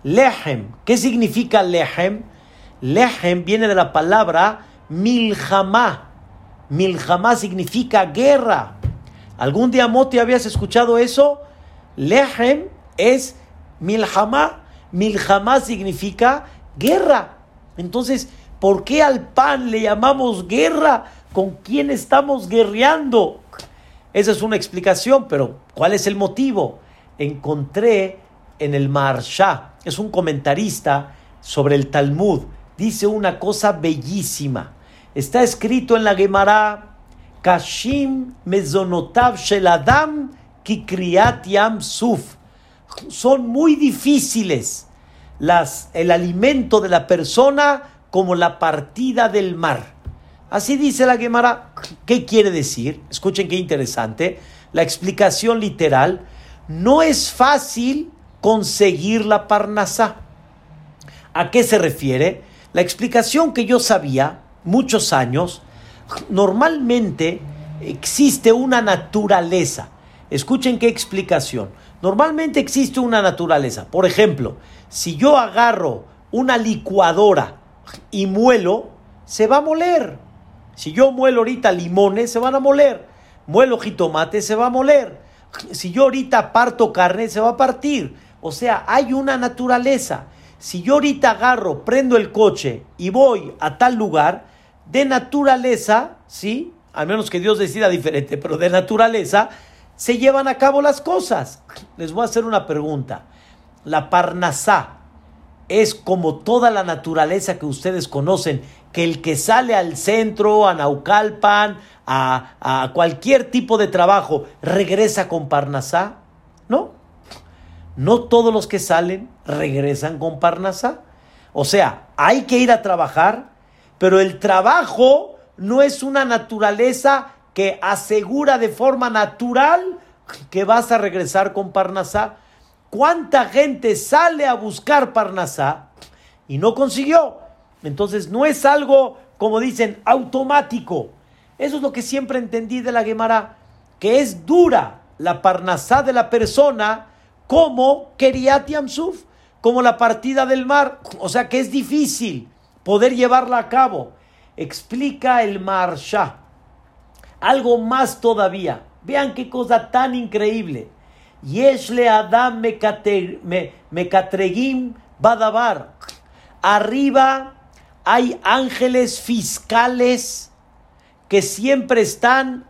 Lehem. ¿Qué significa lehem? Lehem viene de la palabra milhamá. Milhamá significa guerra. ¿Algún día, Moti, habías escuchado eso? Lehem es milhamá. Milhamá significa guerra. Entonces, ¿por qué al pan le llamamos guerra? ¿Con quién estamos guerreando? Esa es una explicación, pero ¿cuál es el motivo? Encontré en el Maharsha, es un comentarista sobre el Talmud, dice una cosa bellísima. Está escrito en la Gemara, Kashim mezonotav shel Adam kikriyat yam suf. son muy difíciles las, el alimento de la persona como la partida del mar. Así dice la Gemara. ¿Qué quiere decir? Escuchen qué interesante. La explicación literal. No es fácil conseguir la parnasá. ¿A qué se refiere? La explicación que yo sabía muchos años, normalmente existe una naturaleza. Escuchen qué explicación. Normalmente existe una naturaleza. Por ejemplo, si yo agarro una licuadora y muelo, se va a moler. Si yo muelo ahorita limones, se van a moler. Muelo jitomate, se va a moler. Si yo ahorita parto carne, se va a partir. O sea, hay una naturaleza. Si yo ahorita agarro, prendo el coche y voy a tal lugar, de naturaleza, ¿sí? A menos que Dios decida diferente, pero de naturaleza, se llevan a cabo las cosas. Les voy a hacer una pregunta. La parnasá es como toda la naturaleza que ustedes conocen, que el que sale al centro, a Naucalpan, a, cualquier tipo de trabajo, regresa con parnasá. No, no todos los que salen regresan con parnasá. O sea, hay que ir a trabajar, pero el trabajo no es una naturaleza que asegura de forma natural que vas a regresar con Parnasá. ¿Cuánta gente sale a buscar Parnasá y no consiguió? Entonces no es algo, como dicen, automático. Eso es lo que siempre entendí de la Gemara, que es dura la Parnasá de la persona como Keriat Yamsuf, como la partida del mar. O sea que es difícil poder llevarla a cabo. Explica el Marsha algo más todavía. Vean qué cosa tan increíble. Yeshle Adam Mekatregim Badabar. Arriba hay ángeles fiscales que siempre están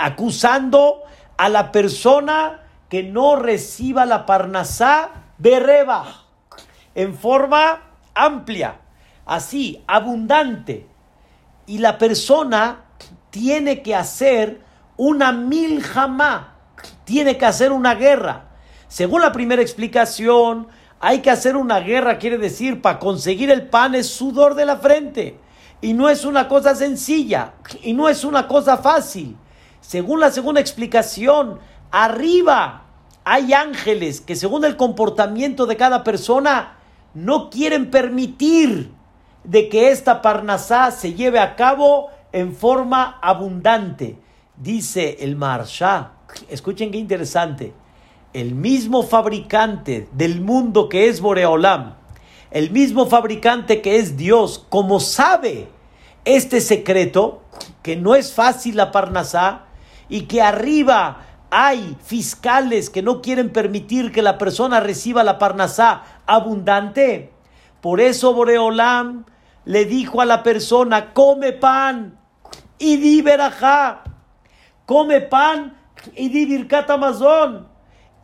acusando a la persona que no reciba la parnasá berreba en forma amplia, así, abundante. Y la persona tiene que hacer una miljamá, tiene que hacer una guerra. Según la primera explicación, hay que hacer una guerra, quiere decir, para conseguir el pan es sudor de la frente. Y no es una cosa sencilla, y no es una cosa fácil. Según la segunda explicación, arriba hay ángeles que según el comportamiento de cada persona no quieren permitir de que esta parnasá se lleve a cabo en forma abundante. Dice el Marsha, escuchen qué interesante, el mismo fabricante del mundo que es Boreolam, el mismo fabricante que es Dios, como sabe este secreto, que no es fácil la parnasá, y que arriba hay fiscales que no quieren permitir que la persona reciba la parnasá abundante. Por eso Boreolam le dijo a la persona, come pan, y di verajá. Come pan y di birkat amazón.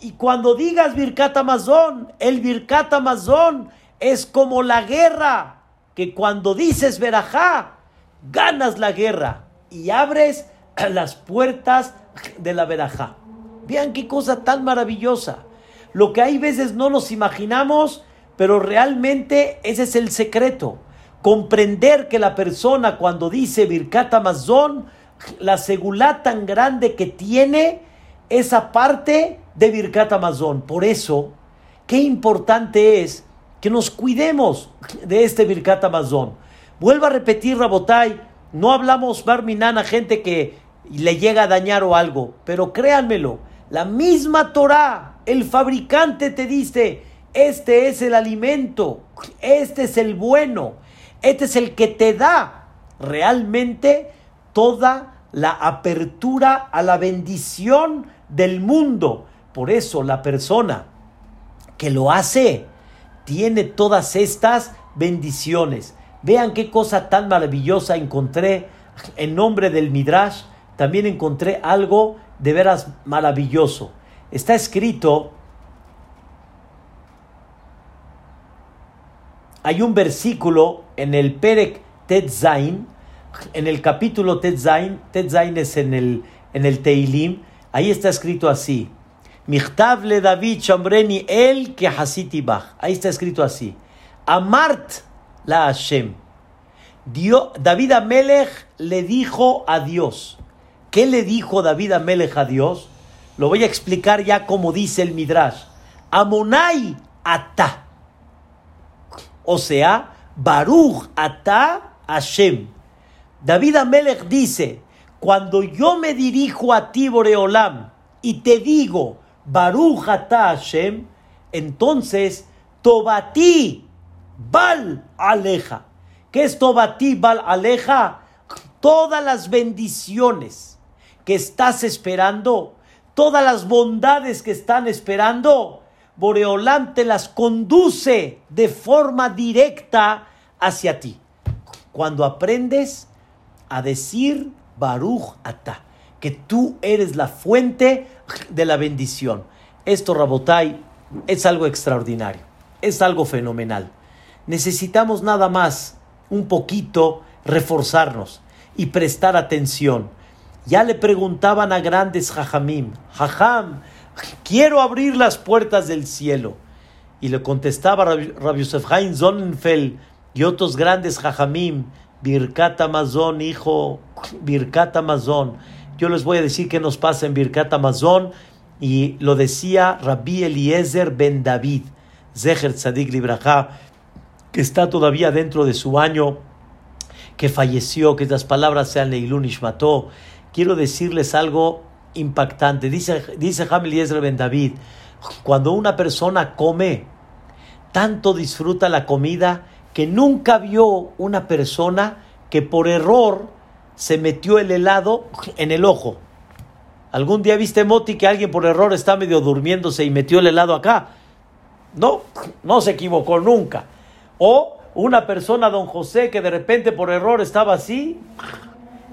Y cuando digas birkat amazón, el birkat amazón es como la guerra, que cuando dices verajá, ganas la guerra y abres las puertas de la verajá. Vean qué cosa tan maravillosa. Lo que hay veces no nos imaginamos, pero realmente ese es el secreto comprender que la persona cuando dice Birkat Amazon, la segulá tan grande que tiene esa parte de Birkat Amazon. Por eso, qué importante es que nos cuidemos de este Birkat Amazon. Vuelvo a repetir, Rabotai, no hablamos Barminan a gente que le llega a dañar o algo, pero créanmelo, la misma Torah, el fabricante te dice, este es el alimento, este es el bueno, este es el que te da realmente toda la apertura a la bendición del mundo. Por eso la persona que lo hace tiene todas estas bendiciones. Vean qué cosa tan maravillosa encontré en nombre del Midrash. También encontré algo de veras maravilloso. Está escrito hay un versículo en el Perek Tetzain, en el capítulo Tetzain, Tetzain es en el, en el Teilim, ahí está escrito así, Michtable David Chambreni el que Hasitibach. Ahí está escrito así. Amart la Hashem. David Amelech le dijo a Dios. ¿Qué le dijo David Amelech a Dios? Lo voy a explicar ya como dice el Midrash. Amonai ata. O sea, Baruch ata Hashem. David Amelech dice, cuando yo me dirijo a ti, Boreolam, y te digo, Baruch Hashem, entonces, Tobati Bal Aleja. ¿Qué es Tobati Bal Aleja? Todas las bendiciones que estás esperando, todas las bondades que están esperando, Boreolam te las conduce de forma directa hacia ti. Cuando aprendes a decir Baruch Ata, que tú eres la fuente de la bendición. Esto, Rabotai, es algo extraordinario, es algo fenomenal. Necesitamos nada más un poquito reforzarnos y prestar atención. Ya le preguntaban a grandes Jajamim, Jajam, quiero abrir las puertas del cielo. Y le contestaba Rabbi Yosef Haim y otros grandes Jajamim, Birkat Amazon, hijo, Birkat Amazon. Yo les voy a decir qué nos pasa en Birkat Amazon. Y lo decía Rabbi Eliezer ben David, Zecher Tzadik Libraja, que está todavía dentro de su año, que falleció, que estas palabras sean Leilun Ishmató. Quiero decirles algo impactante. Dice, dice Eliezer ben David, cuando una persona come, tanto disfruta la comida que nunca vio una persona que por error se metió el helado en el ojo. ¿Algún día viste, Moti, que alguien por error está medio durmiéndose y metió el helado acá? No, no se equivocó nunca. O una persona, don José, que de repente por error estaba así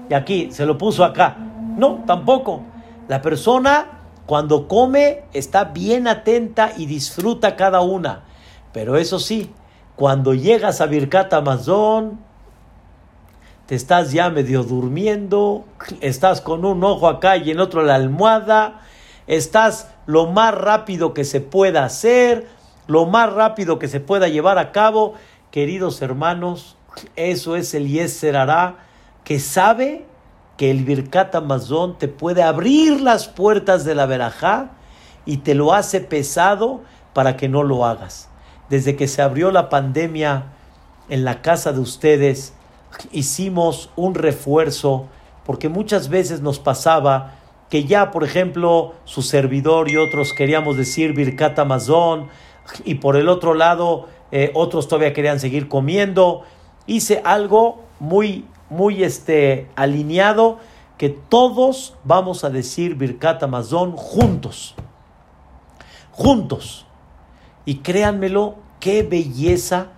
y aquí se lo puso acá. No, tampoco. La persona cuando come está bien atenta y disfruta cada una. Pero eso sí, cuando llegas a Birkat Amazon, te estás ya medio durmiendo, estás con un ojo acá y en otro la almohada, estás lo más rápido que se pueda hacer, lo más rápido que se pueda llevar a cabo. Queridos hermanos, eso es el Yeser que sabe que el Birkat Amazon te puede abrir las puertas de la verajá y te lo hace pesado para que no lo hagas desde que se abrió la pandemia en la casa de ustedes, hicimos un refuerzo, porque muchas veces nos pasaba que ya, por ejemplo, su servidor y otros queríamos decir Birkat Amazon, y por el otro lado, eh, otros todavía querían seguir comiendo. Hice algo muy, muy este, alineado, que todos vamos a decir Birkat Amazon juntos. Juntos. Y créanmelo, qué belleza,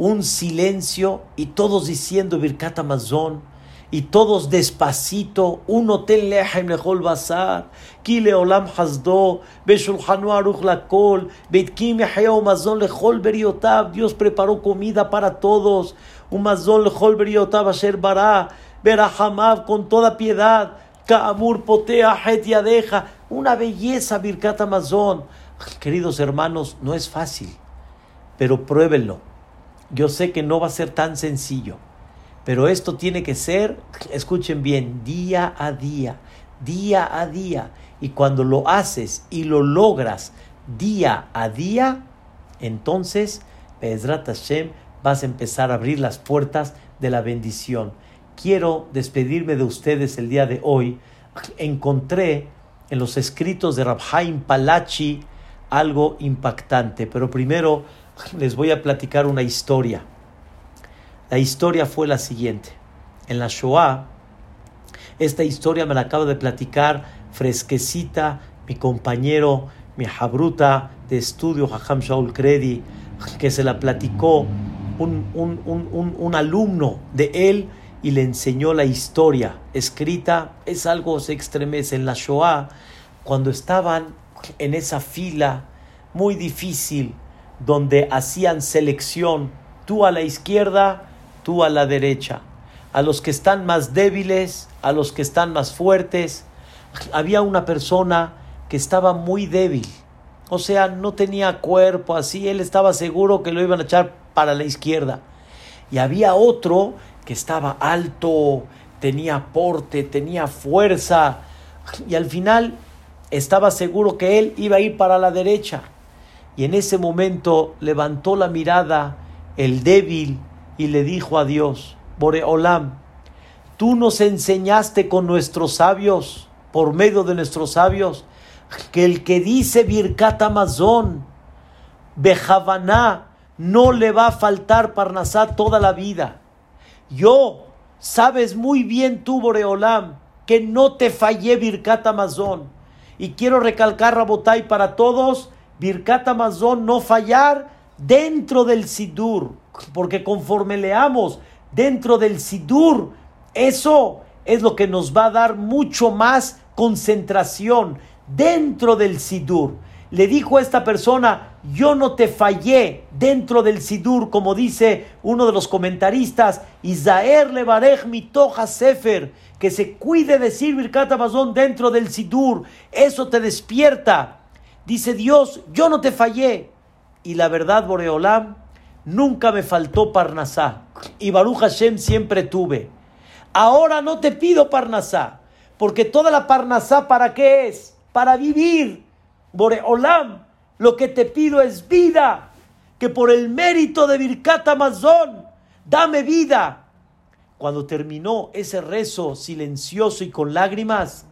un silencio y todos diciendo Birkat Amazon y todos despacito, un hotel lehem lechol basar, kile olam hasdo, beshulchanu aruch lakol, betkim yahya mazon lechol beriotav, Dios preparó comida para todos, un mazon lechol beriotav asher bara, berahamav con toda piedad, kaamur potea het yadeja, una belleza Birkat Amazon. Queridos hermanos, no es fácil, pero pruébenlo. Yo sé que no va a ser tan sencillo, pero esto tiene que ser, escuchen bien, día a día, día a día. Y cuando lo haces y lo logras día a día, entonces, Bezrat Hashem, vas a empezar a abrir las puertas de la bendición. Quiero despedirme de ustedes el día de hoy. Encontré en los escritos de Rabhaim Palachi algo impactante. Pero primero les voy a platicar una historia. La historia fue la siguiente. En la Shoah, esta historia me la acaba de platicar fresquecita mi compañero, mi jabruta de estudio, Jajam Shaul Kredi, que se la platicó un, un, un, alumno de él y le enseñó la historia escrita. Es algo se extremece en la Shoah, cuando estaban en esa fila muy difícil donde hacían selección, tú a la izquierda, tú a la derecha, a los que están más débiles, a los que están más fuertes. Había una persona que estaba muy débil. O sea, no tenía cuerpo así, él estaba seguro que lo iban a echar para la izquierda. Y había otro que estaba alto, tenía porte, tenía fuerza, y al final estaba seguro que él iba a ir para la derecha. Y en ese momento levantó la mirada el débil y le dijo a Dios, Boreolam, tú nos enseñaste con nuestros sabios, por medio de nuestros sabios, que el que dice Birkat Amazon, Bejavaná, no le va a faltar Parnasá toda la vida. Yo, sabes muy bien tú, Boreolam, que no te fallé Birkat Amazon. Y quiero recalcar, Rabotay, para todos, Birkat Amazon no fallar dentro del Sidur, porque conforme leamos dentro del Sidur, eso es lo que nos va a dar mucho más concentración dentro del Sidur. Le dijo a esta persona, yo no te fallé dentro del Sidur, como dice uno de los comentaristas, Isaer Levarej Mitoja Sefer, que se cuide de decir Birkat Amazon dentro del Sidur, eso te despierta. Dice Dios, yo no te fallé. Y la verdad, Boreolam, nunca me faltó Parnasá. Y Baruch Hashem siempre tuve. Ahora no te pido Parnasá, porque toda la Parnasá, ¿para qué es? Para vivir. Boreolam, lo que te pido es vida. Que por el mérito de Birkat Amazon, dame vida. Cuando terminó ese rezo silencioso y con lágrimas,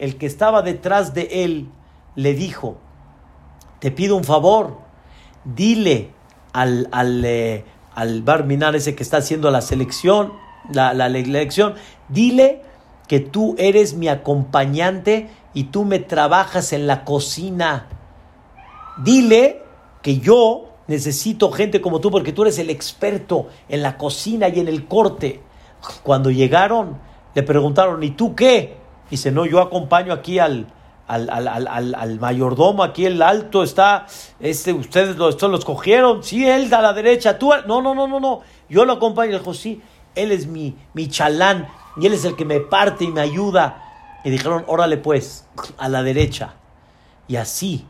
el que estaba detrás de él le dijo, te pido un favor, dile al, al, eh, al Barminar ese que está haciendo la selección, la, la, elección, dile que tú eres mi acompañante y tú me trabajas en la cocina. Dile que yo necesito gente como tú porque tú eres el experto en la cocina y en el corte. Cuando llegaron, le preguntaron, ¿y tú qué? Dice, no, yo acompaño aquí al, al, al, al, mayordomo, aquí el alto está, este, ustedes lo, esto lo escogieron, sí, él da a la derecha, tú, no, no, no, no, no, yo lo acompaño, le dijo, sí, él es mi, mi chalán y él es el que me parte y me ayuda. Y dijeron, órale pues, a la derecha. Y así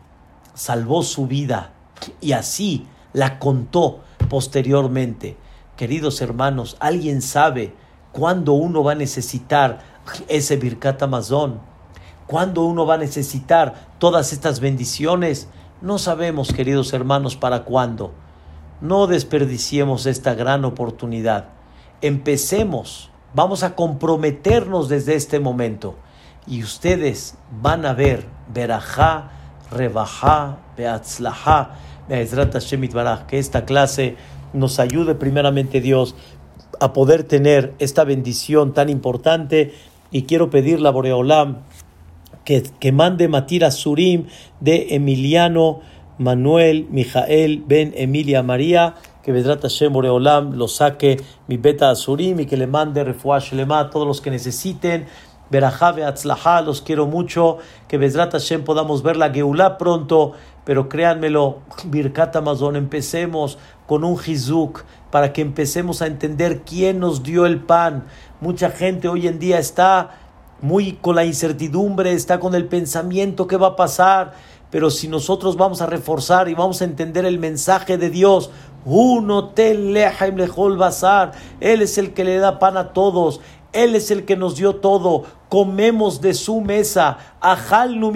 salvó su vida y así la contó posteriormente. Queridos hermanos, ¿alguien sabe cuándo uno va a necesitar ese Birkat Amazon? ¿Cuándo uno va a necesitar todas estas bendiciones? No sabemos, queridos hermanos, para cuándo. No desperdiciemos esta gran oportunidad. Empecemos, vamos a comprometernos desde este momento. Y ustedes van a ver, verajá, rebajá, beatzlajá, que esta clase nos ayude primeramente Dios a poder tener esta bendición tan importante y quiero pedirle a Boreolam que, que mande Matira Surim de Emiliano Manuel Mijael Ben Emilia María que Vedrat Hashem Boreolam lo saque mi beta Surim y que le mande Refuash Lema a todos los que necesiten Berajá Atzlajá, los quiero mucho, que Vedrat Hashem podamos ver la Geulá pronto, pero créanmelo, Birkat Amazon, empecemos con un Hizuk para que empecemos a entender quién nos dio el pan. Mucha gente hoy en día está muy con la incertidumbre, está con el pensamiento que va a pasar, pero si nosotros vamos a reforzar y vamos a entender el mensaje de Dios, uno tel lejol bazar, Él es el que le da pan a todos, Él es el que nos dio todo, comemos de su mesa, ajal nu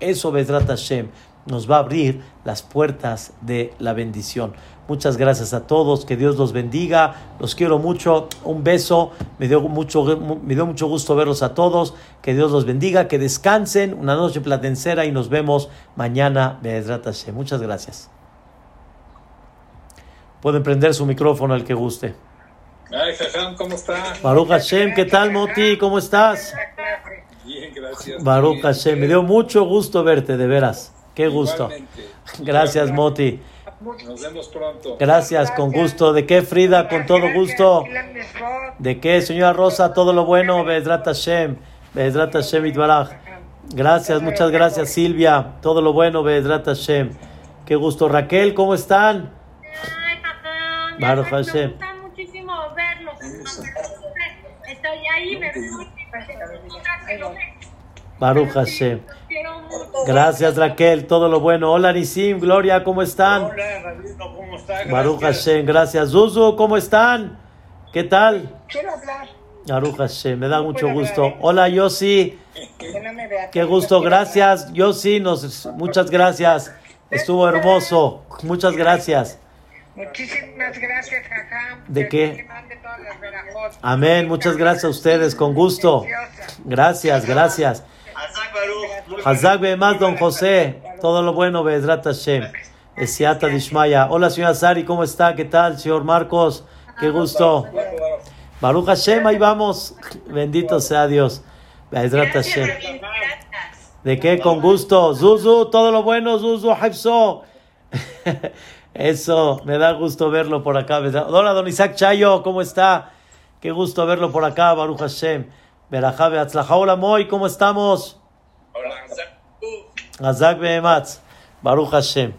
eso Vedrat Hashem nos va a abrir las puertas de la bendición. Muchas gracias a todos, que Dios los bendiga, los quiero mucho, un beso, me dio mucho, me dio mucho gusto verlos a todos, que Dios los bendiga, que descansen, una noche platencera y nos vemos mañana, Muchas gracias. Pueden prender su micrófono el que guste. Ay, ¿cómo está? Baruch Hashem, ¿qué tal, Moti? ¿Cómo estás? Bien, gracias. Baruch Hashem, me dio mucho gusto verte, de veras. Qué gusto. Gracias, Moti. Nos vemos pronto. Gracias, con gusto. ¿De qué, Frida? Con todo gusto. ¿De qué, señora Rosa? Todo lo bueno. Bedrat Hashem. Bedrat Hashem Itbaraj. Gracias, muchas gracias, Silvia. Todo lo bueno, Bedrat Hashem. Qué gusto. Raquel, ¿cómo están? Ay, papá. Baruch Hashem. Me gusta muchísimo verlos. Estoy ahí, me Baruch Hashem. Quiero mucho. Gracias Raquel, todo lo bueno. Hola Nisim, Gloria, ¿cómo están? Hola, Rabino, ¿cómo está? Baruch Gracias. Hashem, gracias. Zuzu, ¿cómo están? ¿Qué tal? Quiero hablar, Baruch Hashem, me da mucho gusto. Hola Yossi, que no me vea. qué gusto, gracias. Yossi, nos, muchas gracias. Estuvo hermoso, muchas gracias. Muchísimas gracias, Jajam. ¿De Que qué? Amén, muchas gracias a ustedes, con gusto. Gracias, gracias. Hazak más don José. Todo lo bueno, Bezrat Hashem. Esiata Dishmaya. Hola, señora Sari, ¿cómo está? ¿Qué tal, señor Marcos? Qué gusto. Baruch Hashem, ahí vamos. Bendito sea Dios. Bezrat Hashem. ¿De qué? Con gusto. Zuzu, todo lo bueno, Zuzu, Haifso. Eso, me da gusto verlo por acá. Hola, don Isaac Chayo, ¿cómo está? Qué gusto verlo por acá, Baruch Hashem. Berajá Beatzlajá. Hola, Moy, ¿cómo estamos? Hola, Hazak Baruch. Hazak Behematz. Baruch Hashem.